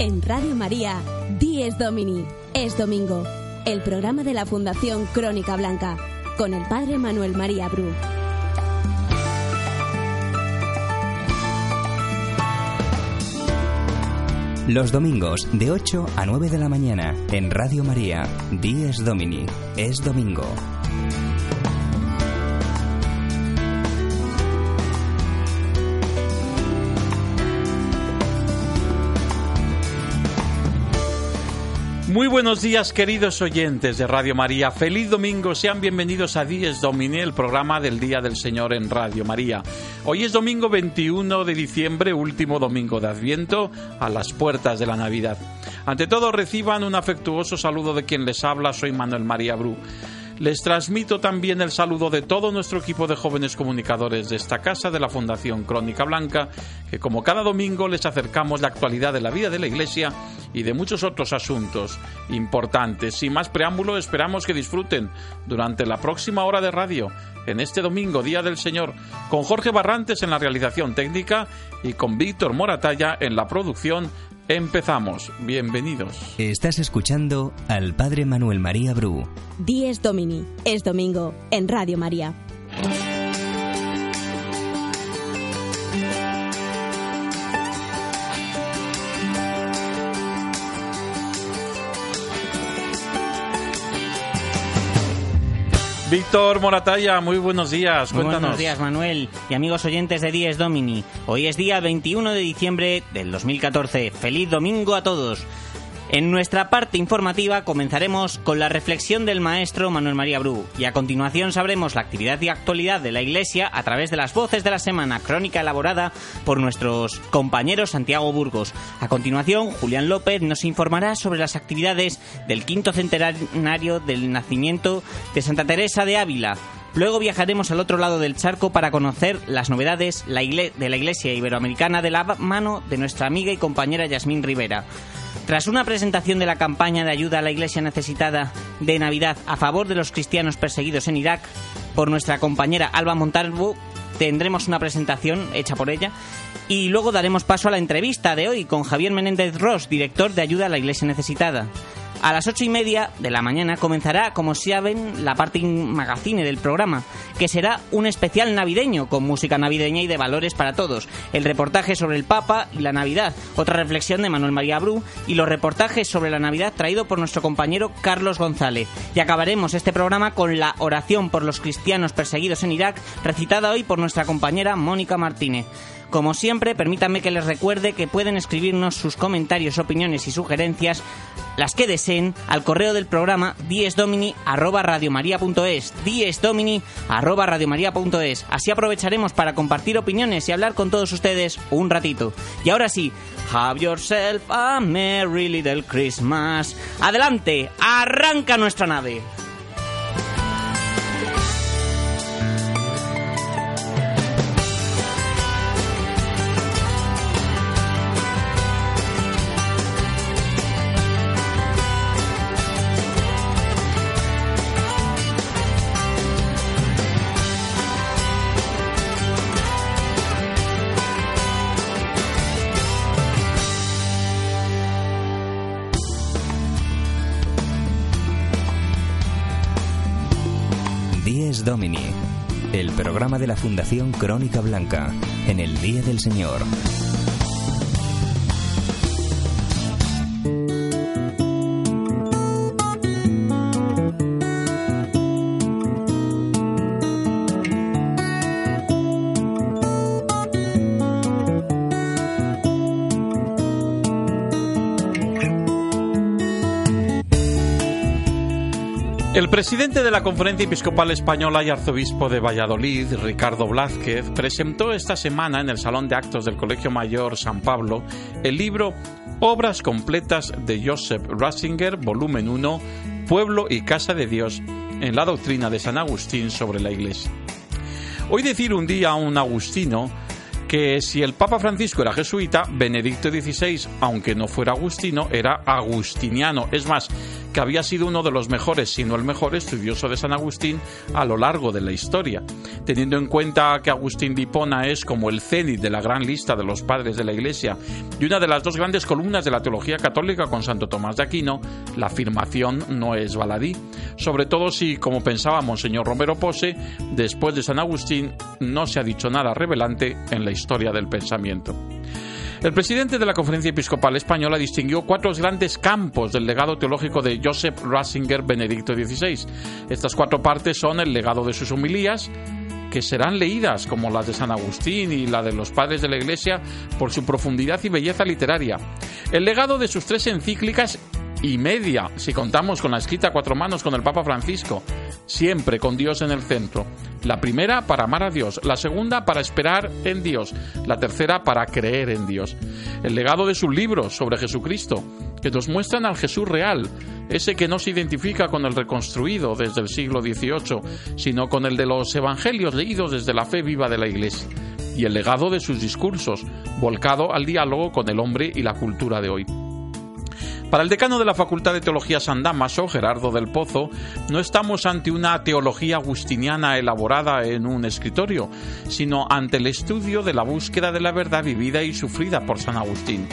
En Radio María, Dies Domini, es domingo, el programa de la Fundación Crónica Blanca, con el Padre Manuel María Bru. Los domingos de 8 a 9 de la mañana en Radio María, Dies Domini, es domingo. Muy buenos días, queridos oyentes de Radio María. Feliz domingo, sean bienvenidos a Dies Domini, el programa del Día del Señor en Radio María. Hoy es domingo 21 de diciembre, último domingo de Adviento, a las puertas de la Navidad. Ante todo, reciban un afectuoso saludo de quien les habla, soy Manuel María Bru. Les transmito también el saludo de todo nuestro equipo de jóvenes comunicadores de esta casa de la Fundación Crónica Blanca, que como cada domingo les acercamos la actualidad de la vida de la Iglesia y de muchos otros asuntos importantes. Sin más preámbulo, esperamos que disfruten durante la próxima hora de radio, en este domingo, Día del Señor, con Jorge Barrantes en la realización técnica y con Víctor Moratalla en la producción Empezamos. Bienvenidos. Estás escuchando al Padre Manuel María Bru. Dies Domini, es domingo, en Radio María. Víctor Moratalla, muy buenos días. Muy Cuéntanos. buenos días, Manuel y amigos oyentes de Dies Domini. Hoy es día 21 de diciembre del 2014. Feliz domingo a todos. En nuestra parte informativa comenzaremos con la reflexión del maestro Manuel María Bru y a continuación sabremos la actividad y actualidad de la Iglesia a través de las voces de la semana, crónica elaborada por nuestros compañeros Santiago Burgos. A continuación, Julián López nos informará sobre las actividades del quinto centenario del nacimiento de Santa Teresa de Ávila. Luego viajaremos al otro lado del charco para conocer las novedades de la Iglesia Iberoamericana de la mano de nuestra amiga y compañera Yasmín Rivera. Tras una presentación de la campaña de ayuda a la Iglesia necesitada de Navidad a favor de los cristianos perseguidos en Irak por nuestra compañera Alba Montalvo, tendremos una presentación hecha por ella y luego daremos paso a la entrevista de hoy con Javier Menéndez Ross, director de ayuda a la Iglesia necesitada. A las ocho y media de la mañana comenzará, como saben, la parte magazine del programa, que será un especial navideño con música navideña y de valores para todos. El reportaje sobre el Papa y la Navidad, otra reflexión de Manuel María Bru y los reportajes sobre la Navidad traído por nuestro compañero Carlos González. Y acabaremos este programa con la oración por los cristianos perseguidos en Irak, recitada hoy por nuestra compañera Mónica Martínez. Como siempre, permítanme que les recuerde que pueden escribirnos sus comentarios, opiniones y sugerencias, las que deseen, al correo del programa diesdomini@radiomaria.es, diesdomini@radiomaria.es. Así aprovecharemos para compartir opiniones y hablar con todos ustedes un ratito. Y ahora sí, have yourself a merry little Christmas. Adelante, arranca nuestra nave. De la Fundación Crónica Blanca, en el Día del Señor. Presidente de la Conferencia Episcopal Española y arzobispo de Valladolid, Ricardo Blázquez, presentó esta semana en el Salón de Actos del Colegio Mayor San Pablo el libro Obras completas de Joseph Ratzinger, volumen 1, Pueblo y Casa de Dios en la doctrina de San Agustín sobre la Iglesia. Hoy decir un día a un agustino que si el Papa Francisco era jesuita, Benedicto XVI, aunque no fuera agustino, era agustiniano. Es más, que había sido uno de los mejores, si no el mejor estudioso de San Agustín a lo largo de la historia. Teniendo en cuenta que Agustín de Hipona es como el cenit de la gran lista de los padres de la Iglesia y una de las dos grandes columnas de la teología católica con Santo Tomás de Aquino, la afirmación no es baladí, sobre todo si, como pensaba Monseñor Romero Pose, después de San Agustín no se ha dicho nada revelante en la historia del pensamiento. El presidente de la Conferencia Episcopal Española distinguió cuatro grandes campos del legado teológico de Joseph Ratzinger Benedicto XVI. Estas cuatro partes son el legado de sus homilías, que serán leídas como las de San Agustín y la de los padres de la Iglesia por su profundidad y belleza literaria. El legado de sus tres encíclicas y media, si contamos con la escrita cuatro manos con el Papa Francisco, siempre con Dios en el centro. La primera para amar a Dios, la segunda para esperar en Dios, la tercera para creer en Dios. El legado de sus libros sobre Jesucristo, que nos muestran al Jesús real, ese que no se identifica con el reconstruido desde el siglo XVIII, sino con el de los evangelios leídos desde la fe viva de la Iglesia, y el legado de sus discursos, volcado al diálogo con el hombre y la cultura de hoy. Para el decano de la Facultad de Teología San Damaso, Gerardo del Pozo, no estamos ante una teología agustiniana elaborada en un escritorio, sino ante el estudio de la búsqueda de la verdad vivida y sufrida por San Agustín.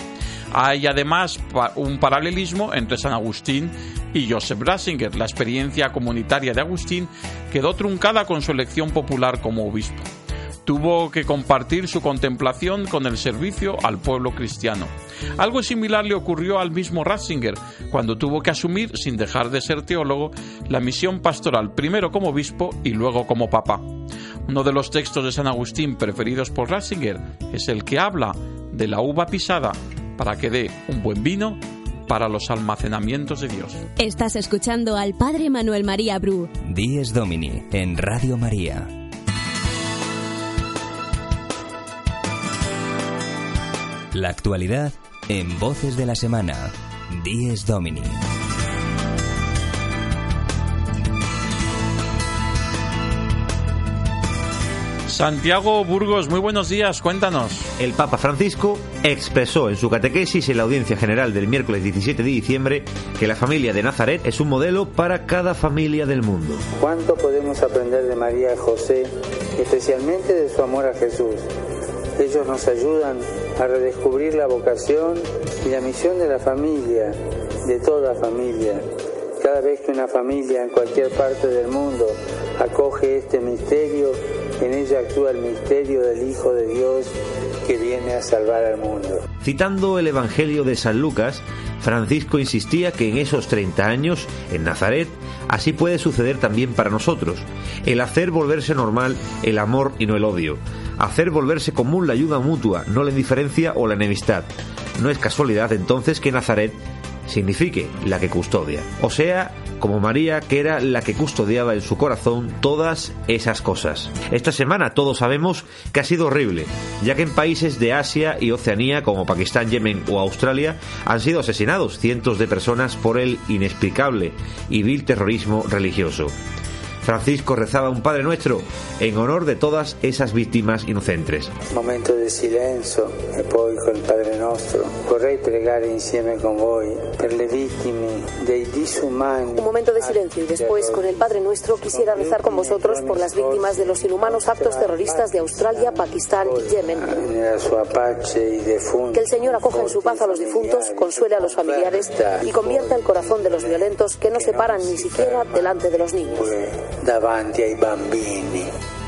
Hay además un paralelismo entre San Agustín y Joseph Ratzinger. La experiencia comunitaria de Agustín quedó truncada con su elección popular como obispo tuvo que compartir su contemplación con el servicio al pueblo cristiano. Algo similar le ocurrió al mismo Ratzinger cuando tuvo que asumir, sin dejar de ser teólogo, la misión pastoral primero como obispo y luego como papa. Uno de los textos de San Agustín preferidos por Ratzinger es el que habla de la uva pisada para que dé un buen vino para los almacenamientos de Dios. Estás escuchando al Padre Manuel María Bru. Dies Domini en Radio María. La actualidad en Voces de la Semana. Dies Domini. Santiago Burgos, muy buenos días, cuéntanos. El Papa Francisco expresó en su catequesis en la audiencia general del miércoles 17 de diciembre que la familia de Nazaret es un modelo para cada familia del mundo. ¿Cuánto podemos aprender de María y José, especialmente de su amor a Jesús? Ellos nos ayudan a redescubrir la vocación y la misión de la familia, de toda familia. Cada vez que una familia en cualquier parte del mundo acoge este misterio, en ella actúa el misterio del Hijo de Dios que viene a salvar al mundo. Citando el Evangelio de San Lucas, Francisco insistía que en esos 30 años, en Nazaret, así puede suceder también para nosotros. El hacer volverse normal el amor y no el odio hacer volverse común la ayuda mutua, no la indiferencia o la enemistad. No es casualidad entonces que Nazaret signifique la que custodia. O sea, como María, que era la que custodiaba en su corazón todas esas cosas. Esta semana todos sabemos que ha sido horrible, ya que en países de Asia y Oceanía como Pakistán, Yemen o Australia han sido asesinados cientos de personas por el inexplicable y vil terrorismo religioso. Francisco rezaba un Padre Nuestro en honor de todas esas víctimas inocentes. Momento de silencio e poi col Padre Nostro. Vorrei pregare insieme con voi per le vittime dei disumani. Un momento de silencio y después con el Padre Nuestro quisiera rezar con vosotros por las víctimas de los inhumanos actos terroristas de Australia, Pakistán y Yemen. Que el Señor acoja en su paz a los difuntos, consuele a los familiares y convierta el corazón de los violentos que no se paran ni siquiera delante de los niños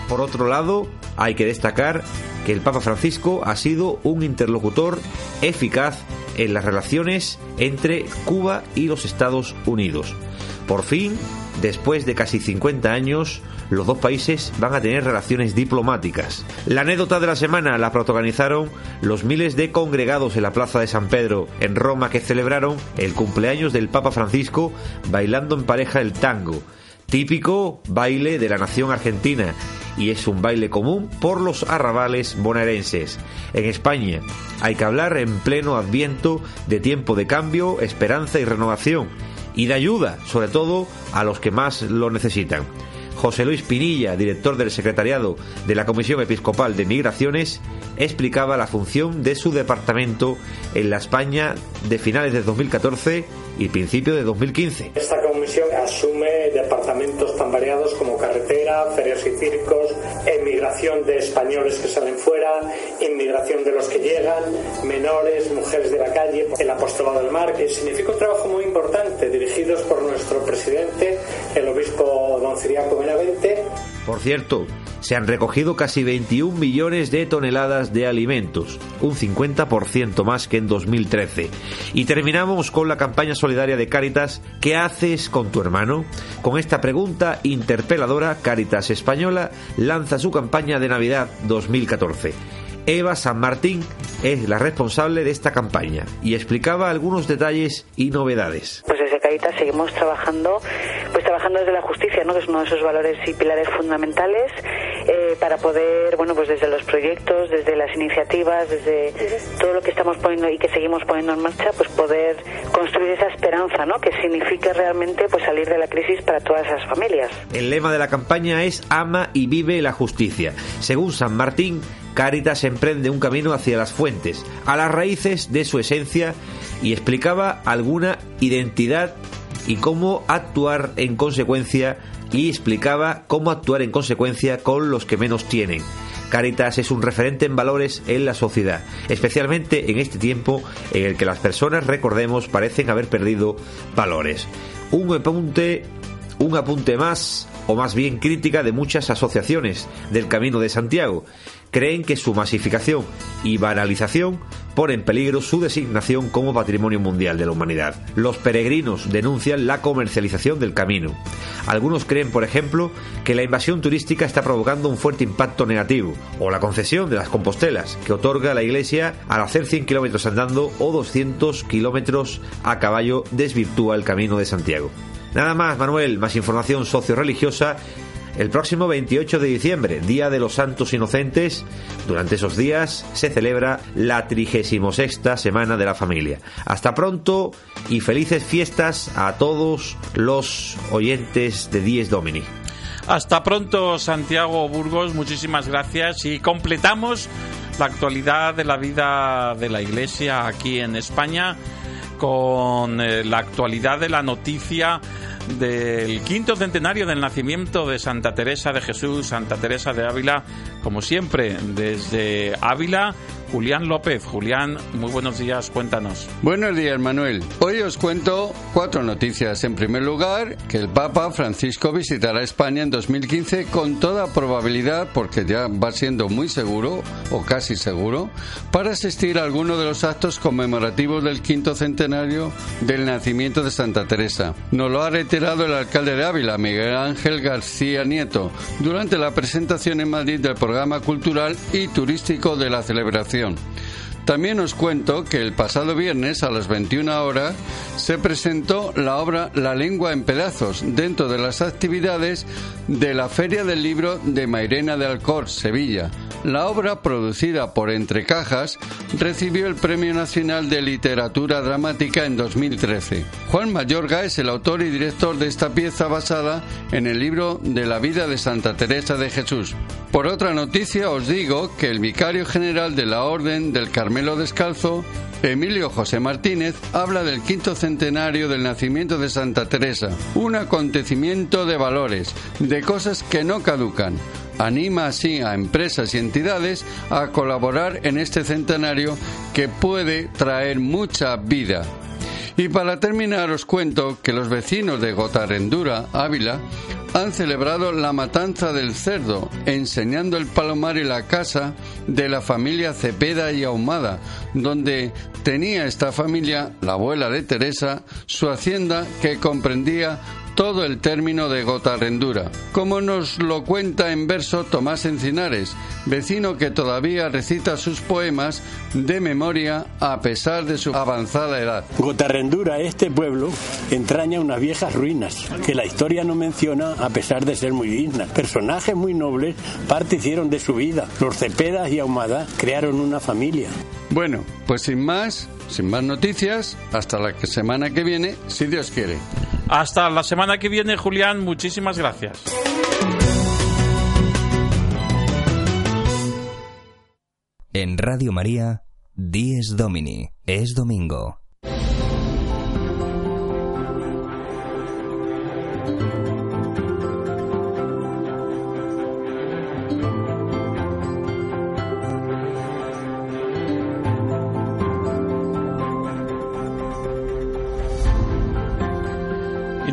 Por otro lado, hay que destacar que el Papa Francisco ha sido un interlocutor eficaz en las relaciones entre Cuba y los Estados Unidos. Por fin, después de casi 50 años, los dos países van a tener relaciones diplomáticas. La anécdota de la semana la protagonizaron los miles de congregados en la Plaza de San Pedro en Roma que celebraron el cumpleaños del Papa Francisco bailando en pareja el tango típico baile de la nación argentina y es un baile común por los arrabales bonaerenses. En España hay que hablar en pleno adviento de tiempo de cambio, esperanza y renovación y de ayuda, sobre todo a los que más lo necesitan. José Luis Pinilla, director del secretariado de la Comisión Episcopal de Migraciones, explicaba la función de su departamento en la España de finales de 2014 y principio de 2015. Esta comisión asume departamentos tan variados como carretera, ferias y circos, emigración de españoles que salen fuera, inmigración de los que llegan, menores, mujeres de la calle, el apostolado del mar, que significa un trabajo muy importante dirigidos por nuestro presidente, el obispo don Ciriaco Benavente. Por cierto, se han recogido casi 21 millones de toneladas de alimentos, un 50% más que en 2013. Y terminamos con la campaña solidaria de Cáritas, ¿qué haces con tu hermano? Con esta pregunta interpeladora, Cáritas Española lanza su campaña de Navidad 2014. Eva San Martín es la responsable de esta campaña y explicaba algunos detalles y novedades. Pues Seguimos trabajando, pues trabajando desde la justicia, ¿no? que es uno de esos valores y pilares fundamentales eh, para poder, bueno, pues desde los proyectos, desde las iniciativas, desde todo lo que estamos poniendo y que seguimos poniendo en marcha, pues poder construir esa esperanza, ¿no? que signifique realmente pues salir de la crisis para todas esas familias. El lema de la campaña es Ama y vive la justicia. Según San Martín, Cáritas emprende un camino hacia las fuentes, a las raíces de su esencia y explicaba alguna identidad y cómo actuar en consecuencia y explicaba cómo actuar en consecuencia con los que menos tienen. Caritas es un referente en valores en la sociedad, especialmente en este tiempo en el que las personas, recordemos, parecen haber perdido valores. Un apunte, un apunte más, o más bien crítica de muchas asociaciones del Camino de Santiago, creen que su masificación y banalización pone en peligro su designación como Patrimonio Mundial de la Humanidad. Los peregrinos denuncian la comercialización del camino. Algunos creen, por ejemplo, que la invasión turística está provocando un fuerte impacto negativo, o la concesión de las compostelas que otorga la Iglesia al hacer 100 kilómetros andando o 200 kilómetros a caballo desvirtúa el camino de Santiago. Nada más, Manuel, más información socio-religiosa. El próximo 28 de diciembre, Día de los Santos Inocentes, durante esos días se celebra la 36 Semana de la Familia. Hasta pronto y felices fiestas a todos los oyentes de Dies Domini. Hasta pronto, Santiago Burgos, muchísimas gracias. Y completamos la actualidad de la vida de la Iglesia aquí en España con eh, la actualidad de la noticia del quinto centenario del nacimiento de Santa Teresa de Jesús, Santa Teresa de Ávila, como siempre, desde Ávila Julián López. Julián, muy buenos días, cuéntanos. Buenos días, Manuel. Hoy os cuento cuatro noticias. En primer lugar, que el Papa Francisco visitará España en 2015 con toda probabilidad, porque ya va siendo muy seguro, o casi seguro, para asistir a alguno de los actos conmemorativos del quinto centenario del nacimiento de Santa Teresa. Nos lo ha reiterado el alcalde de Ávila, Miguel Ángel García Nieto, durante la presentación en Madrid del programa cultural y turístico de la celebración Constitución también os cuento que el pasado viernes a las 21 horas se presentó la obra La lengua en pedazos dentro de las actividades de la Feria del Libro de Mairena de Alcor, Sevilla. La obra, producida por Entre Cajas, recibió el Premio Nacional de Literatura Dramática en 2013. Juan Mayorga es el autor y director de esta pieza basada en el libro de la vida de Santa Teresa de Jesús. Por otra noticia os digo que el vicario general de la Orden del Carmelo Descalzo, Emilio José Martínez, habla del quinto centenario del nacimiento de Santa Teresa, un acontecimiento de valores, de cosas que no caducan. Anima así a empresas y entidades a colaborar en este centenario que puede traer mucha vida. Y para terminar os cuento que los vecinos de Gotarendura, Ávila, han celebrado la matanza del cerdo, enseñando el palomar y la casa de la familia Cepeda y Ahumada, donde tenía esta familia, la abuela de Teresa, su hacienda que comprendía todo el término de Gotarrendura, como nos lo cuenta en verso Tomás Encinares, vecino que todavía recita sus poemas de memoria a pesar de su avanzada edad. Gotarrendura, este pueblo, entraña unas viejas ruinas que la historia no menciona a pesar de ser muy dignas. Personajes muy nobles parte hicieron de su vida. Los Cepedas y Ahumada crearon una familia. Bueno, pues sin más, sin más noticias, hasta la semana que viene, si Dios quiere. Hasta la semana que viene, Julián, muchísimas gracias. En Radio María, Dies Domini, es domingo.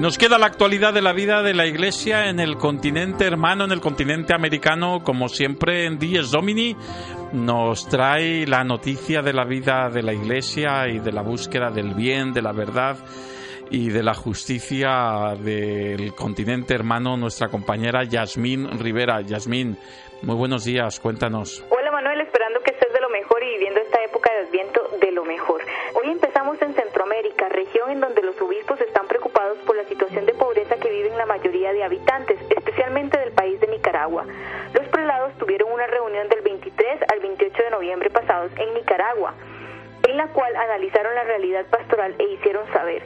Nos queda la actualidad de la vida de la Iglesia en el continente hermano, en el continente americano, como siempre en Dies Domini, nos trae la noticia de la vida de la Iglesia y de la búsqueda del bien, de la verdad y de la justicia del continente hermano, nuestra compañera Yasmín Rivera. Yasmín, muy buenos días, cuéntanos. Hola Manuel, esperando que estés de lo mejor y viviendo esta época de Adviento en la cual analizaron la realidad pastoral e hicieron saber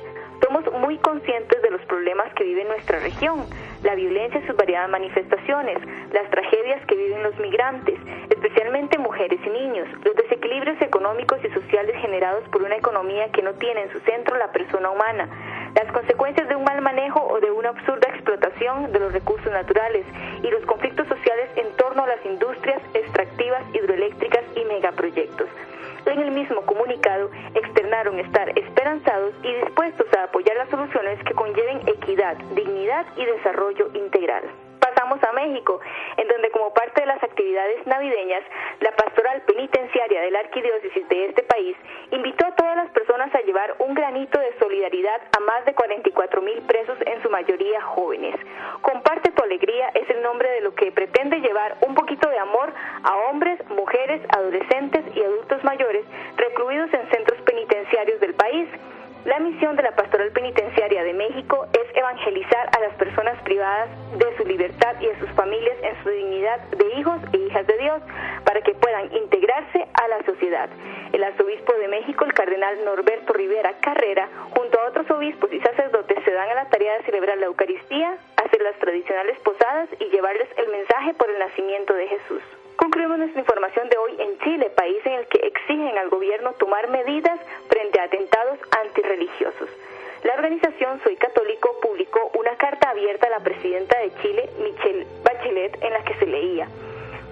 somos muy conscientes de los problemas que vive nuestra región, la violencia y sus variadas manifestaciones, las tragedias que viven los migrantes, especialmente mujeres y niños, los desequilibrios económicos y sociales generados por una economía que no tiene en su centro la persona humana, las consecuencias de un mal manejo o de una absurda explotación de los recursos naturales y los conflictos sociales en torno a las industrias extractivas, hidroeléctricas y megaproyectos. En el mismo comunicado externaron estar esperanzados y dispuestos a apoyar las soluciones que conlleven equidad, dignidad y desarrollo integral. Pasamos a México, en donde como parte de las actividades navideñas, la pastoral penitenciaria de la arquidiócesis de este país invitó a todas las personas a llevar un granito de solidaridad a más de 44 mil presos, en su mayoría jóvenes. Comparte tu alegría es el nombre de lo que pretende llevar un poquito de amor a hombres, mujeres, adolescentes y adultos mayores recluidos en centros penitenciarios del país. La misión de la Pastoral Penitenciaria de México es evangelizar a las personas privadas de su libertad y a sus familias en su dignidad de hijos e hijas de Dios para que puedan integrarse a la sociedad. El arzobispo de México, el cardenal Norberto Rivera Carrera, junto a otros obispos y sacerdotes se dan a la tarea de celebrar la Eucaristía, hacer las tradicionales posadas y llevarles el mensaje por el nacimiento de Jesús. Concluimos nuestra información de hoy en Chile, país en el que exigen al gobierno tomar medidas frente a atentados antirreligiosos. La organización Soy Católico publicó una carta abierta a la presidenta de Chile, Michelle Bachelet, en la que se leía.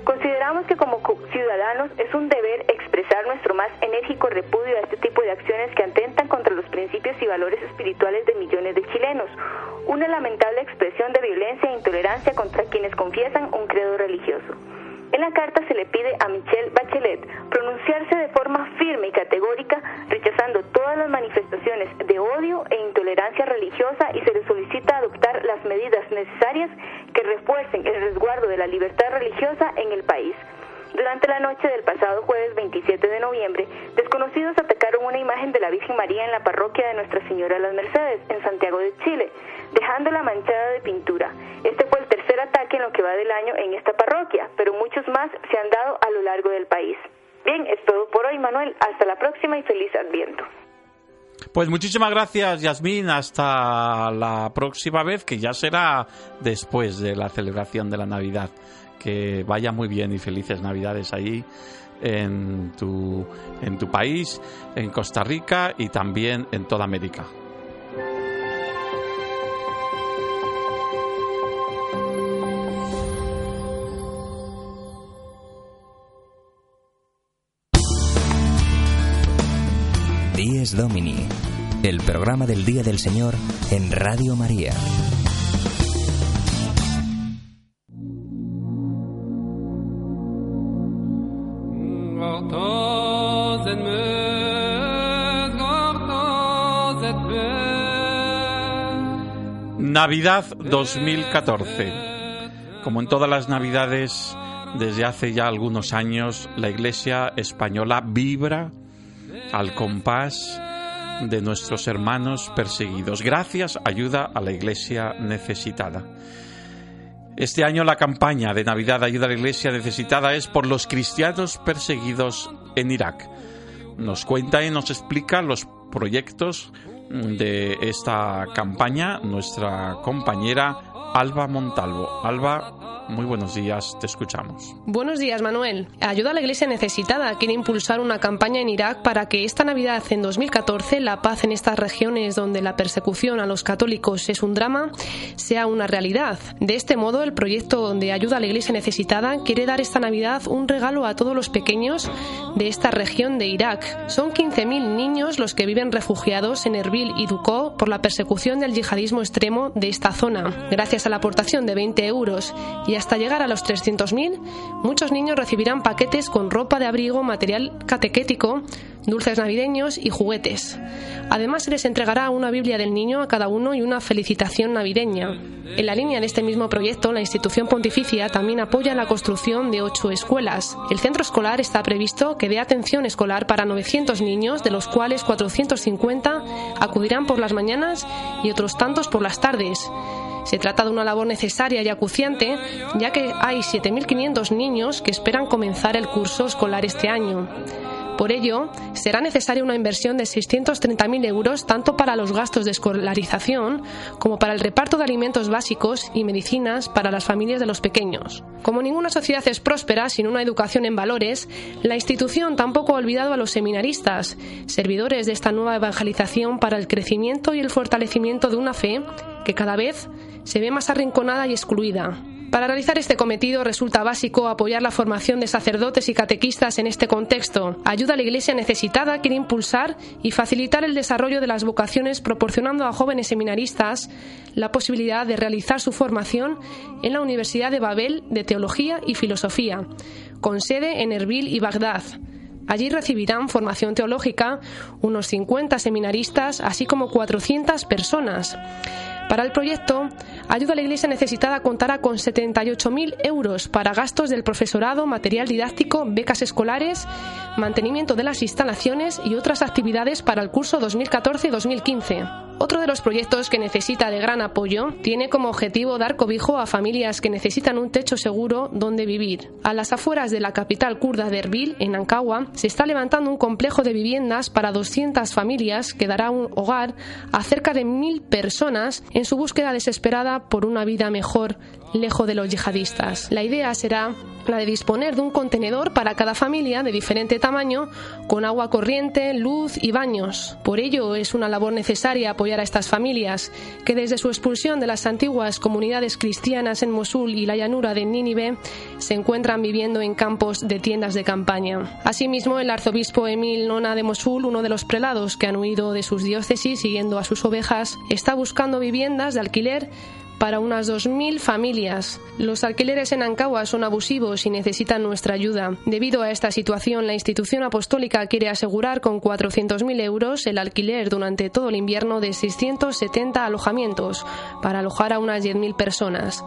Consideramos que como ciudadanos es un deber expresar nuestro más enérgico repudio a este tipo de acciones que atentan contra los principios y valores espirituales de millones de chilenos. Una lamentable expresión de violencia e intolerancia contra quienes confiesan un credo religioso. En la carta se le pide a Michelle Bachelet pronunciarse de forma firme y categórica, rechazando todas las manifestaciones de odio e intolerancia religiosa y se le solicita adoptar las medidas necesarias que refuercen el resguardo de la libertad religiosa en el país. Durante la noche del pasado jueves 27 de noviembre, desconocidos atacaron una imagen de la Virgen María en la parroquia de Nuestra Señora de las Mercedes, en Santiago de Chile, dejándola manchada de pintura. Este fue el tercer ataque en lo que va del año en esta parroquia, pero muchos más se han dado a lo largo del país. Bien, es todo por hoy, Manuel. Hasta la próxima y feliz Adviento. Pues muchísimas gracias, Yasmín. Hasta la próxima vez, que ya será después de la celebración de la Navidad. Que vaya muy bien y felices Navidades ahí en tu, en tu país, en Costa Rica y también en toda América. Dies Domini, el programa del Día del Señor en Radio María. Navidad 2014. Como en todas las Navidades, desde hace ya algunos años, la Iglesia española vibra al compás de nuestros hermanos perseguidos. Gracias, ayuda a la Iglesia necesitada. Este año la campaña de Navidad Ayuda a la Iglesia necesitada es por los cristianos perseguidos en Irak. Nos cuenta y nos explica los proyectos de esta campaña nuestra compañera Alba Montalvo. Alba, muy buenos días, te escuchamos. Buenos días, Manuel. Ayuda a la Iglesia Necesitada quiere impulsar una campaña en Irak para que esta Navidad en 2014 la paz en estas regiones donde la persecución a los católicos es un drama sea una realidad. De este modo, el proyecto de ayuda a la Iglesia Necesitada quiere dar esta Navidad un regalo a todos los pequeños de esta región de Irak. Son 15.000 niños los que viven refugiados en Erbil y Duqo por la persecución del yihadismo extremo de esta zona. Gracias a la aportación de 20 euros y hasta llegar a los 300.000, muchos niños recibirán paquetes con ropa de abrigo, material catequético, dulces navideños y juguetes. Además, se les entregará una Biblia del niño a cada uno y una felicitación navideña. En la línea de este mismo proyecto, la institución pontificia también apoya la construcción de ocho escuelas. El centro escolar está previsto que dé atención escolar para 900 niños, de los cuales 450 acudirán por las mañanas y otros tantos por las tardes. Se trata de una labor necesaria y acuciante, ya que hay 7.500 niños que esperan comenzar el curso escolar este año. Por ello, será necesaria una inversión de 630.000 euros tanto para los gastos de escolarización como para el reparto de alimentos básicos y medicinas para las familias de los pequeños. Como ninguna sociedad es próspera sin una educación en valores, la institución tampoco ha olvidado a los seminaristas, servidores de esta nueva evangelización para el crecimiento y el fortalecimiento de una fe que cada vez se ve más arrinconada y excluida. Para realizar este cometido resulta básico apoyar la formación de sacerdotes y catequistas en este contexto. Ayuda a la Iglesia necesitada quiere impulsar y facilitar el desarrollo de las vocaciones proporcionando a jóvenes seminaristas la posibilidad de realizar su formación en la Universidad de Babel de Teología y Filosofía, con sede en Erbil y Bagdad. Allí recibirán formación teológica unos 50 seminaristas, así como 400 personas. Para el proyecto, Ayuda a la Iglesia Necesitada contará con 78.000 euros para gastos del profesorado, material didáctico, becas escolares, mantenimiento de las instalaciones y otras actividades para el curso 2014-2015. Otro de los proyectos que necesita de gran apoyo tiene como objetivo dar cobijo a familias que necesitan un techo seguro donde vivir. A las afueras de la capital kurda de Erbil, en Ankawa, se está levantando un complejo de viviendas para 200 familias que dará un hogar a cerca de mil personas en su búsqueda desesperada por una vida mejor lejos de los yihadistas. La idea será la de disponer de un contenedor para cada familia de diferente tamaño, con agua corriente, luz y baños. Por ello es una labor necesaria apoyar a estas familias, que desde su expulsión de las antiguas comunidades cristianas en Mosul y la llanura de Nínive se encuentran viviendo en campos de tiendas de campaña. Asimismo, el arzobispo Emil Nona de Mosul, uno de los prelados que han huido de sus diócesis siguiendo a sus ovejas, está buscando viviendas de alquiler para unas 2.000 familias. Los alquileres en Ankawa son abusivos y necesitan nuestra ayuda. Debido a esta situación, la institución apostólica quiere asegurar con 400.000 euros el alquiler durante todo el invierno de 670 alojamientos para alojar a unas 10.000 personas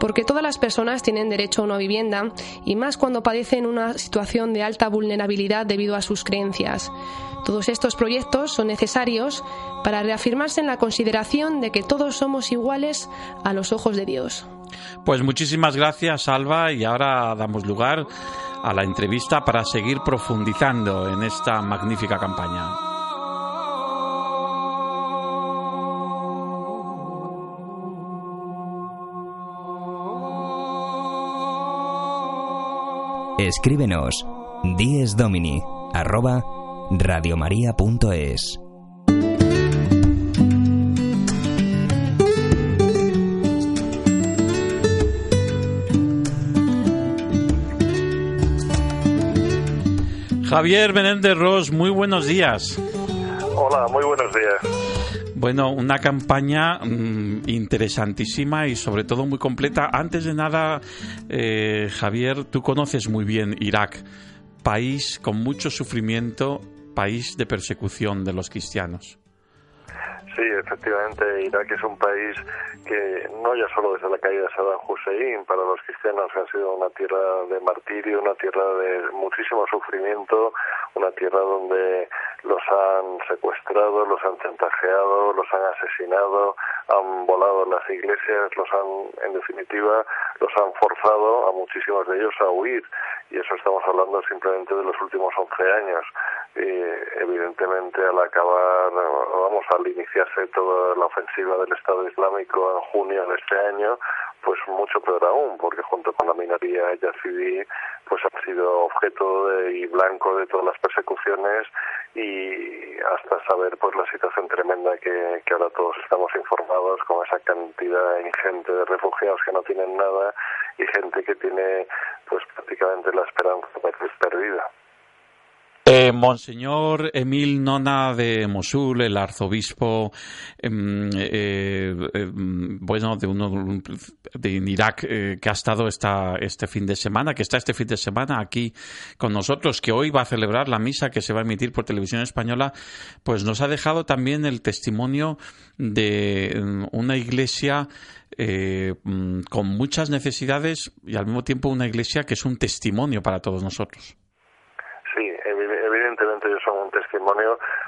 porque todas las personas tienen derecho a una vivienda y más cuando padecen una situación de alta vulnerabilidad debido a sus creencias. Todos estos proyectos son necesarios para reafirmarse en la consideración de que todos somos iguales a los ojos de Dios. Pues muchísimas gracias, Alba, y ahora damos lugar a la entrevista para seguir profundizando en esta magnífica campaña. Escríbenos dies domini arroba radiomaria.es. Javier Menéndez Ross, muy buenos días. Hola, muy buenos días. Bueno, una campaña mm, interesantísima y sobre todo muy completa. Antes de nada, eh, Javier, tú conoces muy bien Irak, país con mucho sufrimiento país de persecución de los cristianos. Sí, efectivamente, Irak es un país que no ya solo desde la caída de Saddam Hussein, para los cristianos ha sido una tierra de martirio, una tierra de muchísimo sufrimiento, una tierra donde los han secuestrado, los han chantajeado, los han asesinado, han volado las iglesias, los han, en definitiva, los han forzado a muchísimos de ellos a huir. Y eso estamos hablando simplemente de los últimos 11 años eh, evidentemente al acabar, vamos, al iniciarse toda la ofensiva del Estado Islámico en junio de este año, pues mucho peor aún, porque junto con la minoría yazidí, pues ha sido objeto de, y blanco de todas las persecuciones y hasta saber pues la situación tremenda que, que ahora todos estamos informados con esa cantidad ingente de refugiados que no tienen nada y gente que tiene pues prácticamente la esperanza perdida. Eh, Monseñor Emil Nona de Mosul, el arzobispo, em, eh, em, bueno, de uno de Irak eh, que ha estado esta, este fin de semana, que está este fin de semana aquí con nosotros, que hoy va a celebrar la misa que se va a emitir por televisión española, pues nos ha dejado también el testimonio de em, una iglesia mm, con muchas necesidades y al mismo tiempo una iglesia que es un testimonio para todos nosotros son un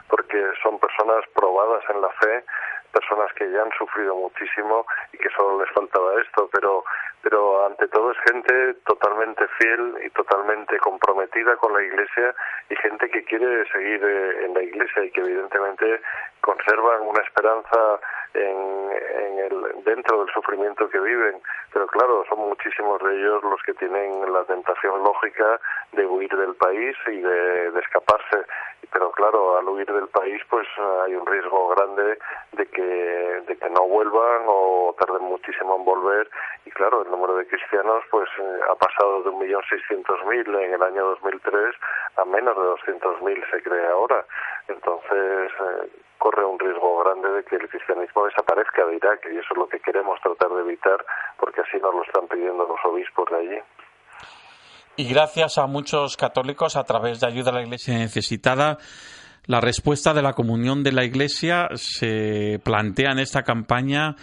porque son personas probadas en la fe, personas que ya han sufrido muchísimo y que solo les faltaba esto, pero pero ante todo es gente totalmente fiel y totalmente comprometida con la Iglesia y gente que quiere seguir eh, en la Iglesia y que evidentemente conservan una esperanza en, en el, dentro del sufrimiento que viven. Pero claro, son muchísimos de ellos los que tienen la tentación lógica de huir del país y de escaparse. Pero claro, al huir del país pues hay un riesgo grande de que, de que no vuelvan o tarden muchísimo en volver. Y claro, el número de cristianos pues eh, ha pasado de un millón seiscientos mil en el año 2003 a menos de doscientos mil se cree ahora. Entonces, eh, corre un riesgo grande de que el cristianismo desaparezca de Irak y eso es lo que queremos tratar de evitar porque así nos lo están pidiendo los obispos de allí. Y gracias a muchos católicos a través de ayuda a la Iglesia necesitada, la respuesta de la comunión de la Iglesia se plantea en esta campaña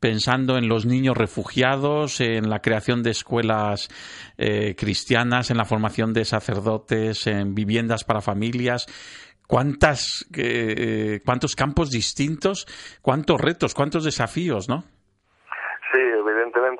pensando en los niños refugiados, en la creación de escuelas eh, cristianas, en la formación de sacerdotes, en viviendas para familias cuántas, eh, cuántos campos distintos, cuántos retos, cuántos desafíos, ¿no?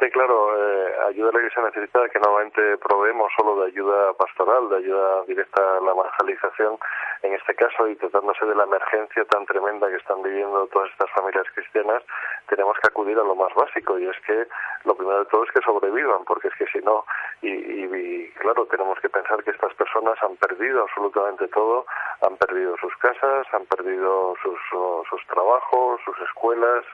Evidentemente, claro, eh, ayuda a la Iglesia necesitada que normalmente proveemos solo de ayuda pastoral, de ayuda directa a la evangelización, en este caso, y tratándose de la emergencia tan tremenda que están viviendo todas estas familias cristianas, tenemos que acudir a lo más básico, y es que lo primero de todo es que sobrevivan, porque es que si no, y, claro, tenemos que pensar que estas personas han perdido absolutamente todo, han perdido sus casas, han perdido sus, sus trabajos, sus escuelas,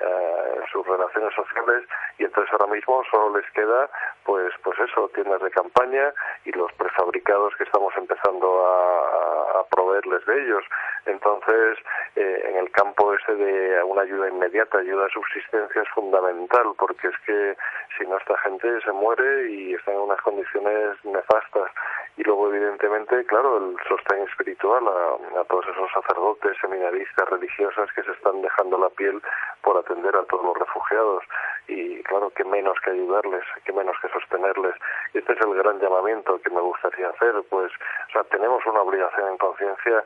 eh, sus relaciones sociales y entonces ahora mismo solo les queda pues pues eso tiendas de campaña y los prefabricados que estamos empezando a proveerles de ellos. Entonces eh, en el campo ese de una ayuda inmediata ayuda de subsistencia es fundamental porque es que si no esta gente se muere y está en unas condiciones nefastas. Y luego evidentemente claro el sostén espiritual a, a todos esos sacerdotes seminaristas religiosas que se están dejando la piel por atender a todos los refugiados. Y claro, que menos que ayudarles, que menos que sostenerles. Este es el gran llamamiento que me gustaría hacer, pues, o sea, tenemos una obligación en conciencia,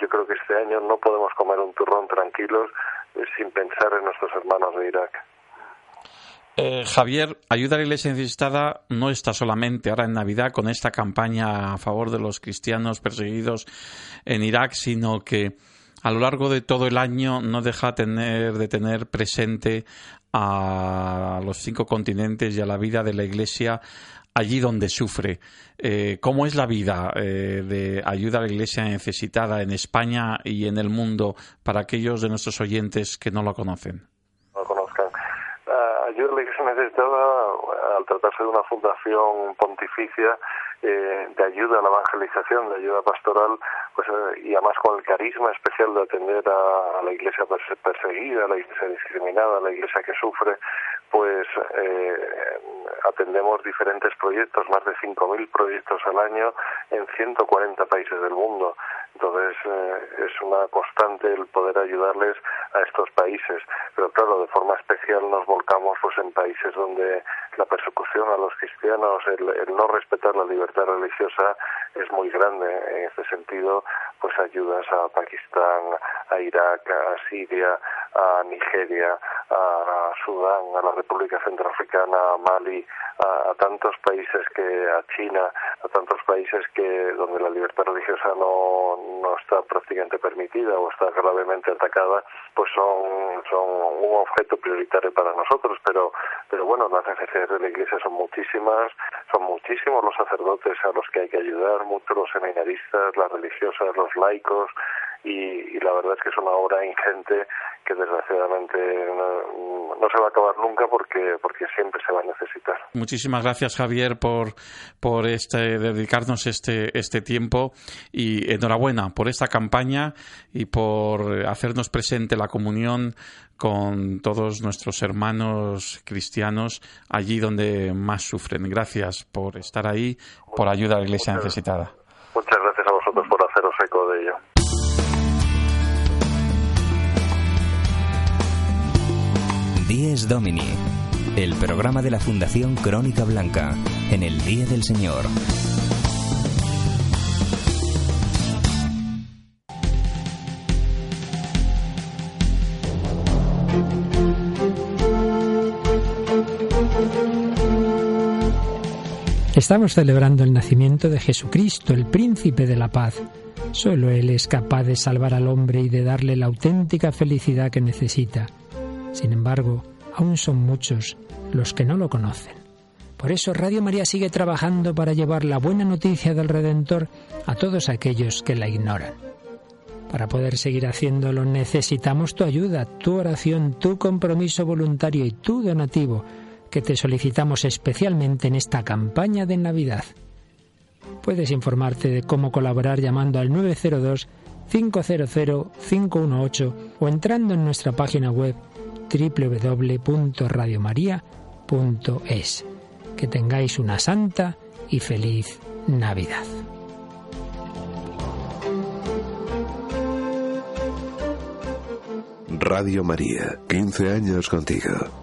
yo creo que este año no podemos comer un turrón tranquilos eh, sin pensar en nuestros hermanos de Irak. Eh, Javier, Ayuda a la Iglesia Necesitada no está solamente ahora en Navidad con esta campaña a favor de los cristianos perseguidos en Irak, sino que a lo largo de todo el año no deja tener, de tener presente a los cinco continentes y a la vida de la Iglesia allí donde sufre. Eh, ¿Cómo es la vida eh, de ayuda a la Iglesia necesitada en España y en el mundo para aquellos de nuestros oyentes que no lo conocen? No conozcan. ayuda a la Iglesia necesitada, al tratarse de una fundación pontificia, eh, de ayuda a la evangelización, de ayuda pastoral, pues eh, y además con el carisma especial de atender a, la iglesia perseguida, a la iglesia discriminada, a la iglesia que sufre, pues eh, atendemos diferentes proyectos, más de 5.000 proyectos al año en 140 países del mundo. Entonces es una constante el poder ayudarles a estos países, pero claro, de forma especial nos volcamos pues en países donde la persecución a los cristianos, el no respetar la libertad religiosa es muy grande. En este sentido, pues ayudas a Pakistán, a Irak, a Siria, a Nigeria, a Sudán, a la República Centroafricana, a Mali, a, tantos países que a China, a tantos países que donde la libertad religiosa no, no está prácticamente permitida o está gravemente atacada, pues son, son un objeto prioritario para nosotros, pero pero bueno, las necesidades de la Iglesia son muchísimas, son muchísimos los sacerdotes a los que hay que ayudar, muchos los seminaristas, las religiosas, los laicos, y, la verdad es que es una obra ingente que desgraciadamente no, se va a acabar nunca porque porque siempre se va a necesitar. Muchísimas gracias Javier por por este dedicarnos este este tiempo y enhorabuena por esta campaña y por hacernos presente la comunión con todos nuestros hermanos cristianos allí donde más sufren. Gracias por estar ahí, por ayudar a la Iglesia necesitada. Domini, el programa de la Fundación Crónica Blanca, en el Día del Señor. Estamos celebrando el nacimiento de Jesucristo, el príncipe de la paz. Solo Él es capaz de salvar al hombre y de darle la auténtica felicidad que necesita. Sin embargo, aún son muchos los que no lo conocen. Por eso Radio María sigue trabajando para llevar la buena noticia del Redentor a todos aquellos que la ignoran. Para poder seguir haciéndolo necesitamos tu ayuda, tu oración, tu compromiso voluntario y tu donativo, que te solicitamos especialmente en esta campaña de Navidad. Puedes informarte de cómo colaborar llamando al 902 500 518 o entrando en nuestra página web www.radiomaria.es. Que tengáis una santa y feliz Navidad. Radio María, 15 años contigo.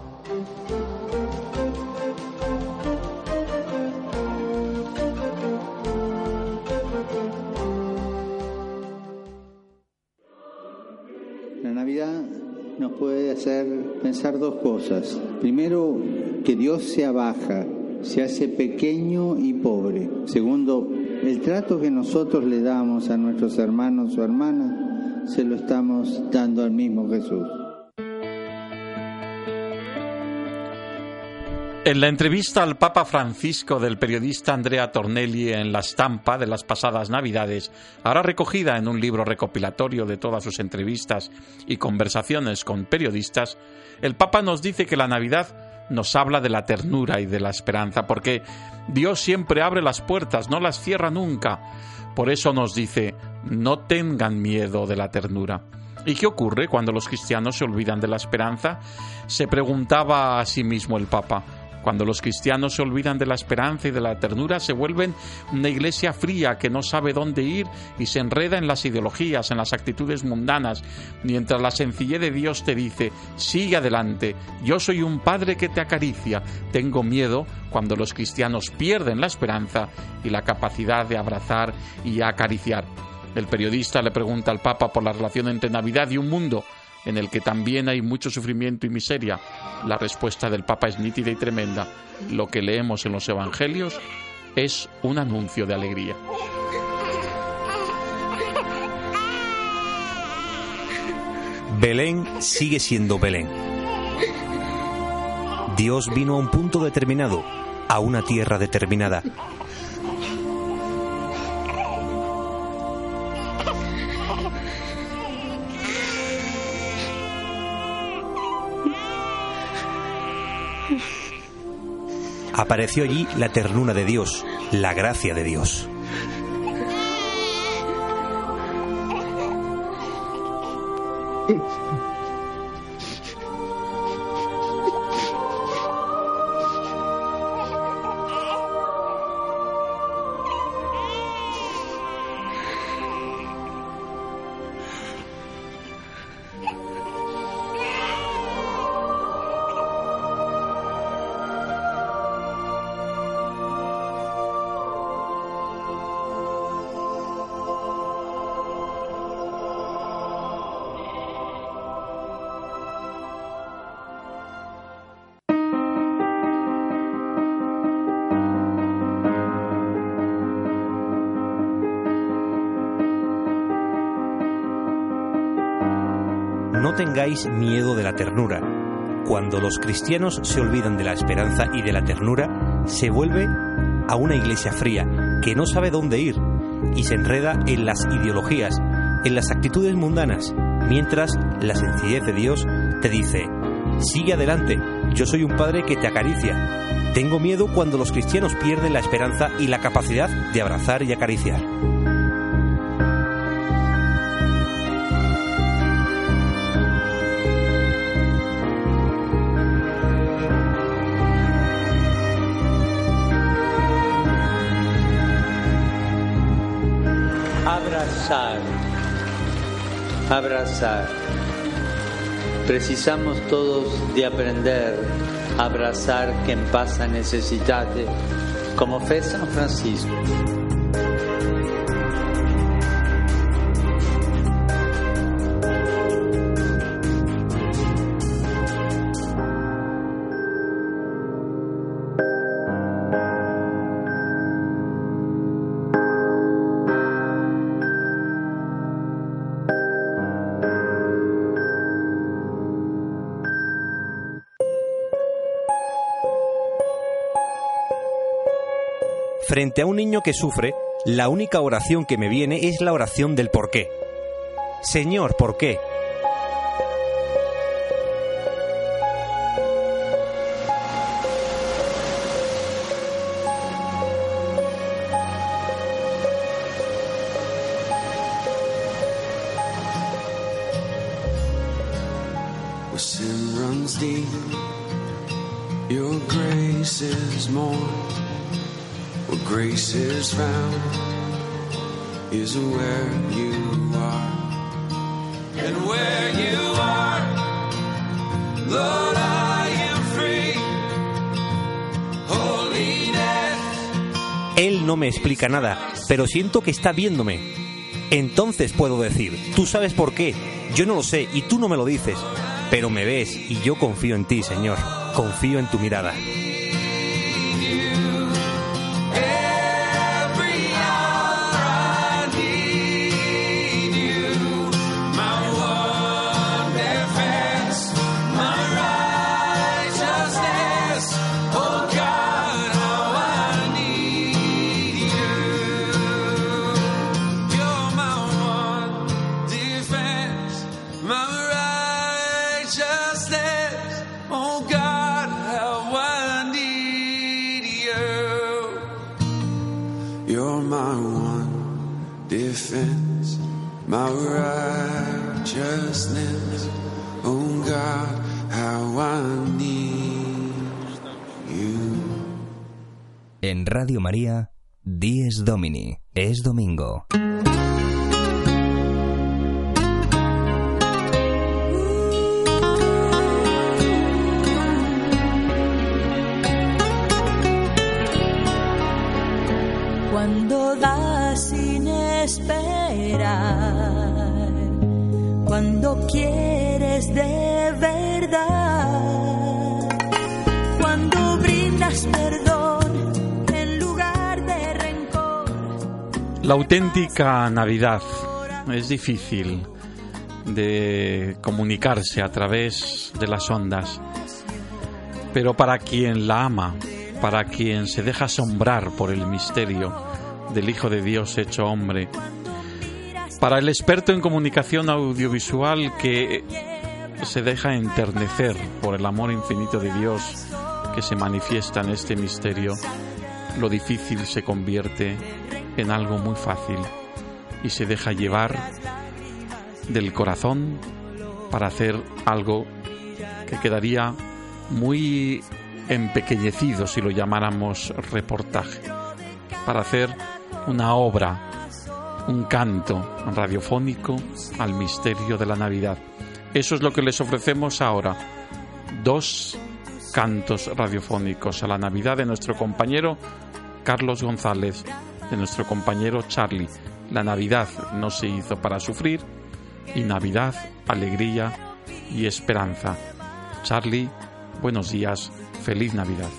Primero, que Dios se abaja, se hace pequeño y pobre. Segundo, el trato que nosotros le damos a nuestros hermanos o hermanas, se lo estamos dando al mismo Jesús. En la entrevista al Papa Francisco del periodista Andrea Tornelli en la estampa de las pasadas Navidades, ahora recogida en un libro recopilatorio de todas sus entrevistas y conversaciones con periodistas, el Papa nos dice que la Navidad nos habla de la ternura y de la esperanza, porque Dios siempre abre las puertas, no las cierra nunca. Por eso nos dice, no tengan miedo de la ternura. ¿Y qué ocurre cuando los cristianos se olvidan de la esperanza? Se preguntaba a sí mismo el Papa. Cuando los cristianos se olvidan de la esperanza y de la ternura, se vuelven una iglesia fría que no sabe dónde ir y se enreda en las ideologías, en las actitudes mundanas, mientras la sencillez de Dios te dice, sigue adelante, yo soy un padre que te acaricia. Tengo miedo cuando los cristianos pierden la esperanza y la capacidad de abrazar y acariciar. El periodista le pregunta al Papa por la relación entre Navidad y un mundo en el que también hay mucho sufrimiento y miseria, la respuesta del Papa es nítida y tremenda. Lo que leemos en los Evangelios es un anuncio de alegría. Belén sigue siendo Belén. Dios vino a un punto determinado, a una tierra determinada, apareció allí la ternura de Dios, la gracia de Dios. Tengáis miedo de la ternura. Cuando los cristianos se olvidan de la esperanza y de la ternura, se vuelve a una iglesia fría, que no sabe dónde ir, y se enreda en las ideologías, en las actitudes mundanas, mientras la sencillez de Dios te dice, sigue adelante, yo soy un padre que te acaricia. Tengo miedo cuando los cristianos pierden la esperanza y la capacidad de abrazar y acariciar. Abrazar. Precisamos todos de aprender a abrazar quien pasa necesitate, como fue San Francisco. Frente a un niño que sufre, la única oración que me viene es la oración del por qué. Señor, ¿por qué? Nada, pero siento que está viéndome. Entonces puedo decir, tú sabes por qué, yo no lo sé y tú no me lo dices, pero me ves y yo confío en ti, Señor, confío en tu mirada. Oh. En Radio María, Dies Domini. Es domingo. La auténtica Navidad. Es difícil de comunicarse a través de las ondas, pero para quien la ama, para quien se deja asombrar por el misterio del Hijo de Dios hecho hombre, para el experto en comunicación audiovisual que se deja enternecer por el amor infinito de Dios que se manifiesta en este misterio, lo difícil se convierte en algo muy fácil y se deja llevar del corazón para hacer algo que quedaría muy empequeñecido si lo llamáramos reportaje, para hacer una obra, un canto radiofónico al misterio de la Navidad. Eso es lo que les ofrecemos ahora. Dos cantos radiofónicos a la Navidad de nuestro compañero Carlos González, de nuestro compañero Charlie. La Navidad no se hizo para sufrir y Navidad, alegría y esperanza. Charlie, buenos días, feliz Navidad.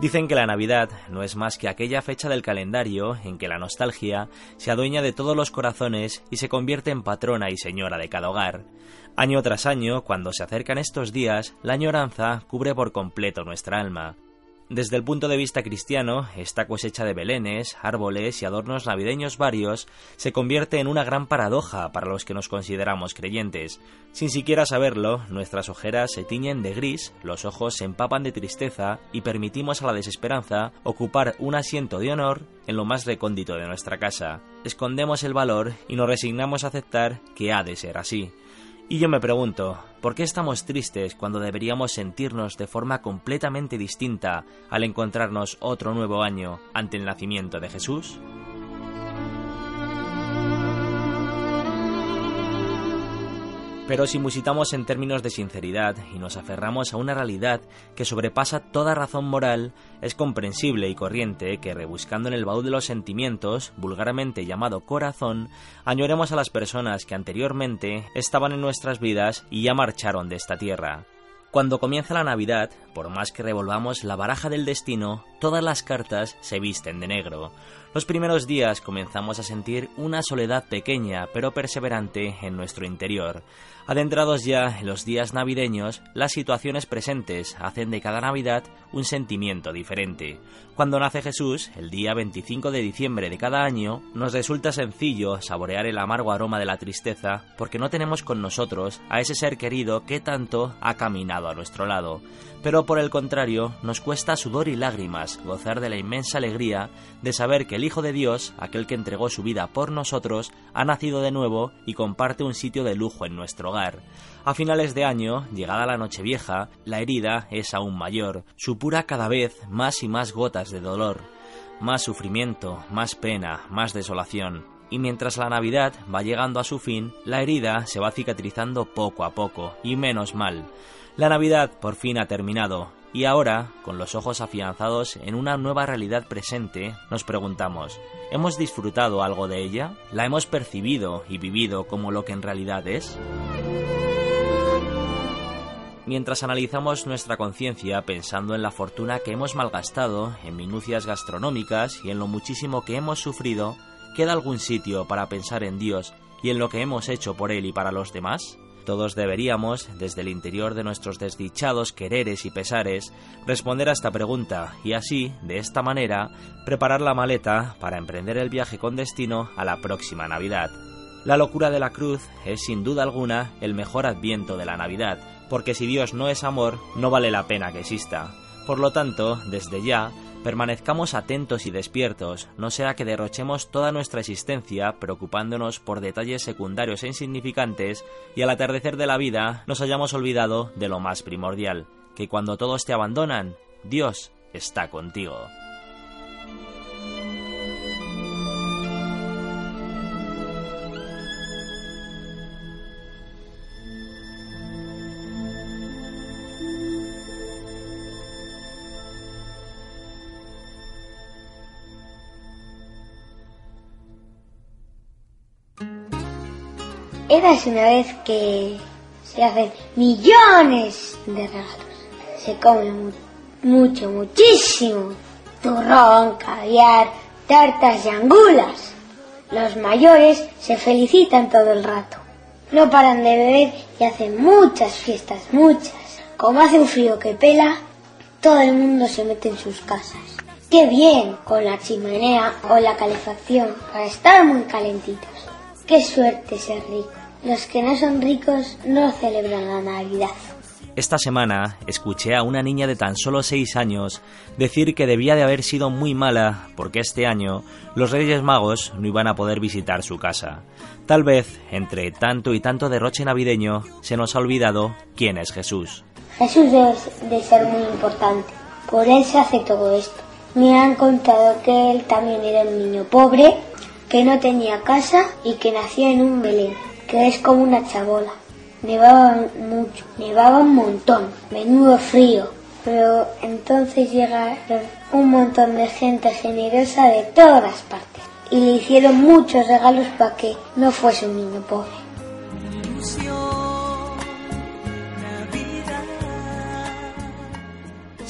Dicen que la Navidad no es más que aquella fecha del calendario en que la nostalgia se adueña de todos los corazones y se convierte en patrona y señora de cada hogar. Año tras año, cuando se acercan estos días, la añoranza cubre por completo nuestra alma. Desde el punto de vista cristiano, esta cosecha de belenes, árboles y adornos navideños varios se convierte en una gran paradoja para los que nos consideramos creyentes. Sin siquiera saberlo, nuestras ojeras se tiñen de gris, los ojos se empapan de tristeza y permitimos a la desesperanza ocupar un asiento de honor en lo más recóndito de nuestra casa. Escondemos el valor y nos resignamos a aceptar que ha de ser así. Y yo me pregunto, ¿por qué estamos tristes cuando deberíamos sentirnos de forma completamente distinta al encontrarnos otro nuevo año ante el nacimiento de Jesús? Pero si musitamos en términos de sinceridad y nos aferramos a una realidad que sobrepasa toda razón moral, es comprensible y corriente que rebuscando en el baúl de los sentimientos, vulgarmente llamado corazón, añoremos a las personas que anteriormente estaban en nuestras vidas y ya marcharon de esta tierra. Cuando comienza la Navidad, por más que revolvamos la baraja del destino, todas las cartas se visten de negro. Los primeros días comenzamos a sentir una soledad pequeña pero perseverante en nuestro interior. Adentrados ya en los días navideños, las situaciones presentes hacen de cada Navidad un sentimiento diferente. Cuando nace Jesús, el día 25 de diciembre de cada año, nos resulta sencillo saborear el amargo aroma de la tristeza porque no tenemos con nosotros a ese ser querido que tanto ha caminado a nuestro lado. Pero por el contrario, nos cuesta sudor y lágrimas gozar de la inmensa alegría de saber que el Hijo de Dios, aquel que entregó su vida por nosotros, ha nacido de nuevo y comparte un sitio de lujo en nuestro hogar. A finales de año, llegada la Nochevieja, la herida es aún mayor, supura cada vez más y más gotas de dolor, más sufrimiento, más pena, más desolación. Y mientras la Navidad va llegando a su fin, la herida se va cicatrizando poco a poco, y menos mal. La Navidad por fin ha terminado, y ahora, con los ojos afianzados en una nueva realidad presente, nos preguntamos, ¿hemos disfrutado algo de ella? ¿La hemos percibido y vivido como lo que en realidad es? Mientras analizamos nuestra conciencia pensando en la fortuna que hemos malgastado, en minucias gastronómicas y en lo muchísimo que hemos sufrido, ¿queda algún sitio para pensar en Dios y en lo que hemos hecho por Él y para los demás? Todos deberíamos, desde el interior de nuestros desdichados quereres y pesares, responder a esta pregunta y así, de esta manera, preparar la maleta para emprender el viaje con destino a la próxima Navidad. La locura de la cruz es sin duda alguna el mejor adviento de la Navidad, porque si Dios no es amor, no vale la pena que exista. Por lo tanto, desde ya, permanezcamos atentos y despiertos, no sea que derrochemos toda nuestra existencia preocupándonos por detalles secundarios e insignificantes y al atardecer de la vida nos hayamos olvidado de lo más primordial, que cuando todos te abandonan, Dios está contigo. Érase una vez que se hacen millones de regalos. Se come mu- mucho, muchísimo. Turrón, caviar, tartas y angulas. Los mayores se felicitan todo el rato. No paran de beber y hacen muchas fiestas, muchas. Como hace un frío que pela, todo el mundo se mete en sus casas. ¡Qué bien! Con la chimenea o la calefacción para estar muy calentitos. ¡Qué suerte ser rico! Los que no son ricos no celebran la Navidad. Esta semana escuché a una niña de tan solo 6 años decir que debía de haber sido muy mala porque este año los Reyes Magos no iban a poder visitar su casa. Tal vez, entre tanto y tanto derroche navideño, se nos ha olvidado quién es Jesús. Jesús debe de ser muy importante. Por él se hace todo esto. Me han contado que él también era un niño pobre, que no tenía casa y que nació en un Belén, que es como una chabola. Nevaba mucho, nevaba un montón, menudo frío. Pero entonces llegaron un montón de gente generosa de todas partes y le hicieron muchos regalos para que no fuese un niño pobre.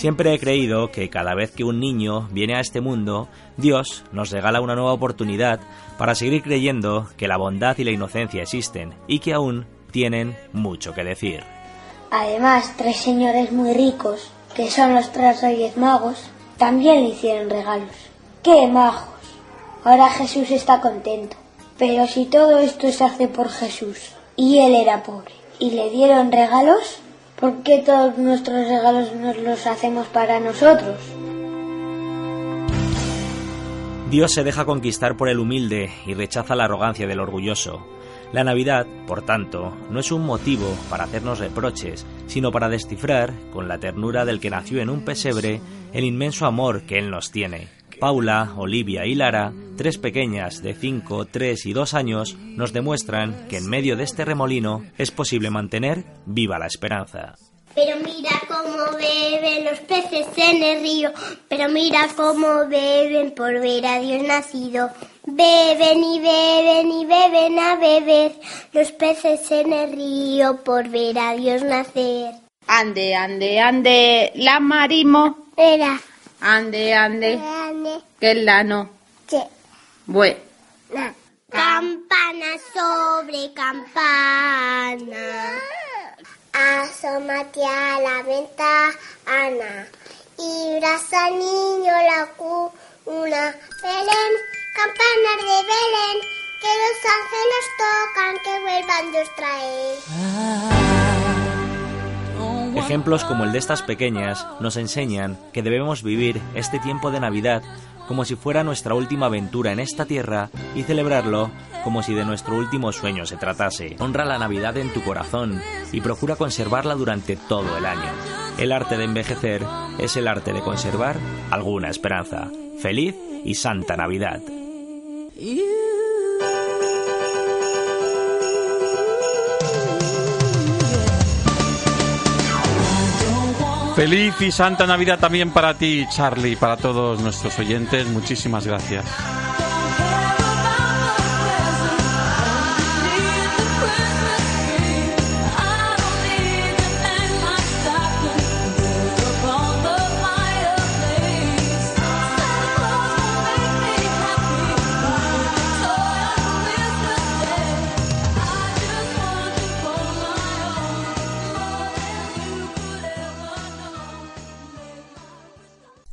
Siempre he creído que cada vez que un niño viene a este mundo, Dios nos regala una nueva oportunidad para seguir creyendo que la bondad y la inocencia existen y que aún tienen mucho que decir. Además, tres señores muy ricos, que son los tres reyes magos, también le hicieron regalos. ¡Qué majos! Ahora Jesús está contento. Pero si todo esto se hace por Jesús y él era pobre y le dieron regalos, ¿por qué todos nuestros regalos nos los hacemos para nosotros? Dios se deja conquistar por el humilde y rechaza la arrogancia del orgulloso. La Navidad, por tanto, no es un motivo para hacernos reproches, sino para descifrar, con la ternura del que nació en un pesebre, el inmenso amor que Él nos tiene. Paula, Olivia y Lara, tres pequeñas de 5, 3 y 2 años, nos demuestran que en medio de este remolino es posible mantener viva la esperanza. Pero mira cómo beben los peces en el río, pero mira cómo beben por ver a Dios nacido. Beben y beben y beben a beber los peces en el río por ver a Dios nacer. Ande, ande, ande, la marimo. Era. Ande, ande, Ande. que la no. Sí. Bueno. Campana sobre campana. Asómate a la ventana y verás al niño la cuna. Belén, campanas de Belén, que los ángeles tocan, que vuelvan Dios traer. Ejemplos como el de estas pequeñas nos enseñan que debemos vivir este tiempo de Navidad como si fuera nuestra última aventura en esta tierra y celebrarlo como si de nuestro último sueño se tratase. Honra la Navidad en tu corazón y procura conservarla durante todo el año. El arte de envejecer es el arte de conservar alguna esperanza. Feliz y Santa Navidad. Feliz y Santa Navidad también para ti, Charlie, para todos nuestros oyentes. Muchísimas gracias.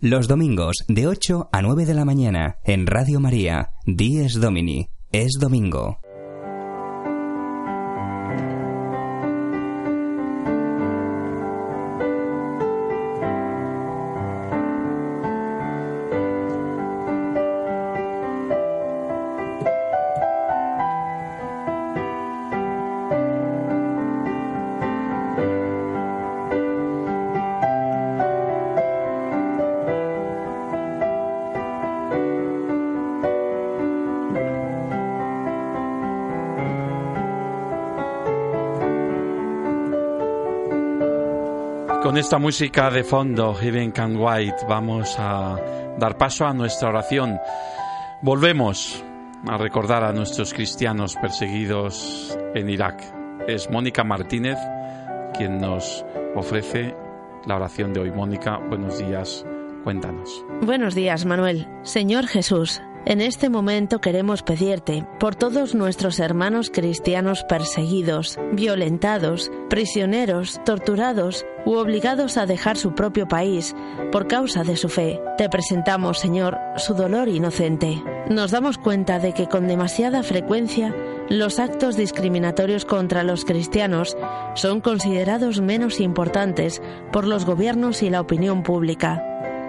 Los domingos de 8 a 9 de la mañana en Radio María, Dies Domini, es domingo. Con esta música de fondo, Heaven Can White, vamos a dar paso a nuestra oración. Volvemos a recordar a nuestros cristianos perseguidos en Irak. Es Mónica Martínez quien nos ofrece la oración de hoy. Mónica, buenos días, cuéntanos. Buenos días, Manuel. Señor Jesús, en este momento queremos pedirte por todos nuestros hermanos cristianos perseguidos, violentados, prisioneros, torturados u obligados a dejar su propio país por causa de su fe. Te presentamos, Señor, su dolor inocente. Nos damos cuenta de que con demasiada frecuencia los actos discriminatorios contra los cristianos son considerados menos importantes por los gobiernos y la opinión pública.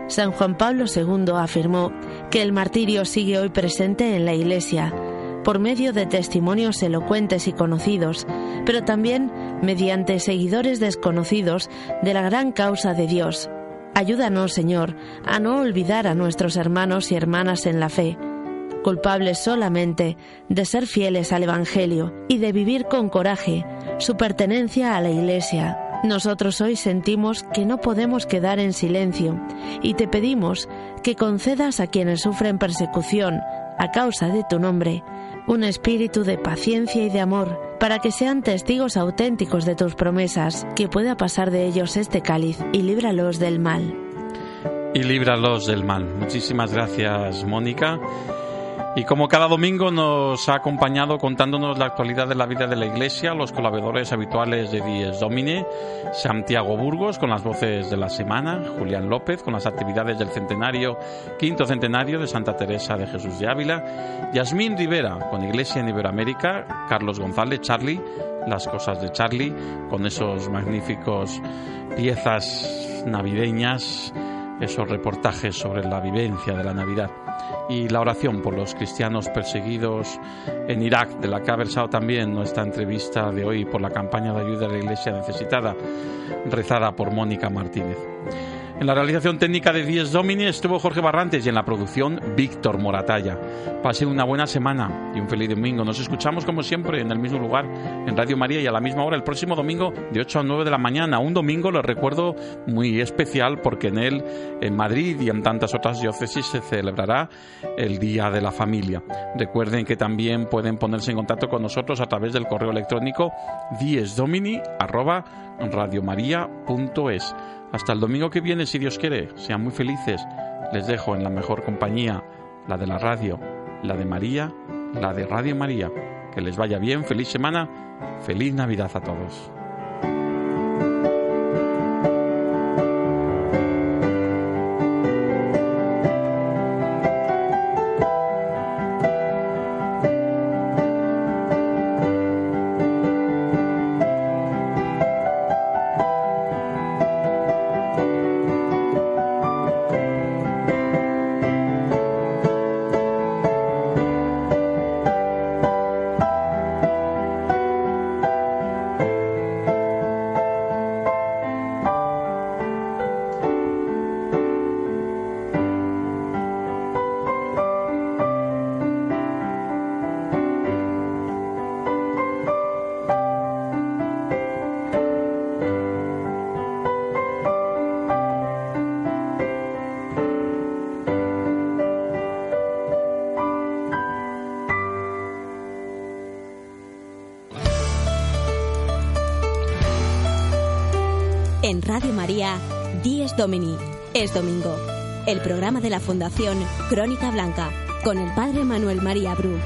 San Juan Pablo II afirmó que el martirio sigue hoy presente en la Iglesia, por medio de testimonios elocuentes y conocidos, pero también mediante seguidores desconocidos de la gran causa de Dios. Ayúdanos, Señor, a no olvidar a nuestros hermanos y hermanas en la fe, culpables solamente de ser fieles al Evangelio y de vivir con coraje su pertenencia a la Iglesia. Nosotros hoy sentimos que no podemos quedar en silencio y te pedimos que concedas a quienes sufren persecución a causa de tu nombre un espíritu de paciencia y de amor para que sean testigos auténticos de tus promesas, que pueda pasar de ellos este cáliz y líbralos del mal. y líbralos del mal. Muchísimas gracias, Mónica. Y como cada domingo nos ha acompañado contándonos la actualidad de la vida de la Iglesia, los colaboradores habituales de Dies Domine, Santiago Burgos con las voces de la semana, Julián López con las actividades del centenario, quinto centenario de Santa Teresa de Jesús de Ávila, Yasmín Rivera con Iglesia en Iberoamérica, Carlos González, Charlie, las cosas de Charlie, con esos magníficos piezas navideñas, esos reportajes sobre la vivencia de la Navidad y la oración por los cristianos perseguidos en Irak, de la que ha versado también nuestra entrevista de hoy por la campaña de ayuda a la Iglesia necesitada, rezada por Mónica Martínez. En la realización técnica de Diez Domini estuvo Jorge Barrantes y en la producción Víctor Moratalla. Pasen una buena semana y un feliz domingo. Nos escuchamos como siempre en el mismo lugar, en Radio María y a la misma hora el próximo domingo de 8 a 9 de la mañana. Un domingo, les recuerdo, muy especial porque en él, en Madrid y en tantas otras diócesis se celebrará el Día de la Familia. Recuerden que también pueden ponerse en contacto con nosotros a través del correo electrónico diesdomini@radiomaria.es. Hasta el domingo que viene, si Dios quiere. Sean muy felices. Les dejo en la mejor compañía, la de la radio, la de María, la de Radio María. Que les vaya bien, feliz semana, feliz Navidad a todos. En Radio María, Dies Domini, es domingo. El programa de la Fundación Crónica Blanca, con el Padre Manuel María Bru.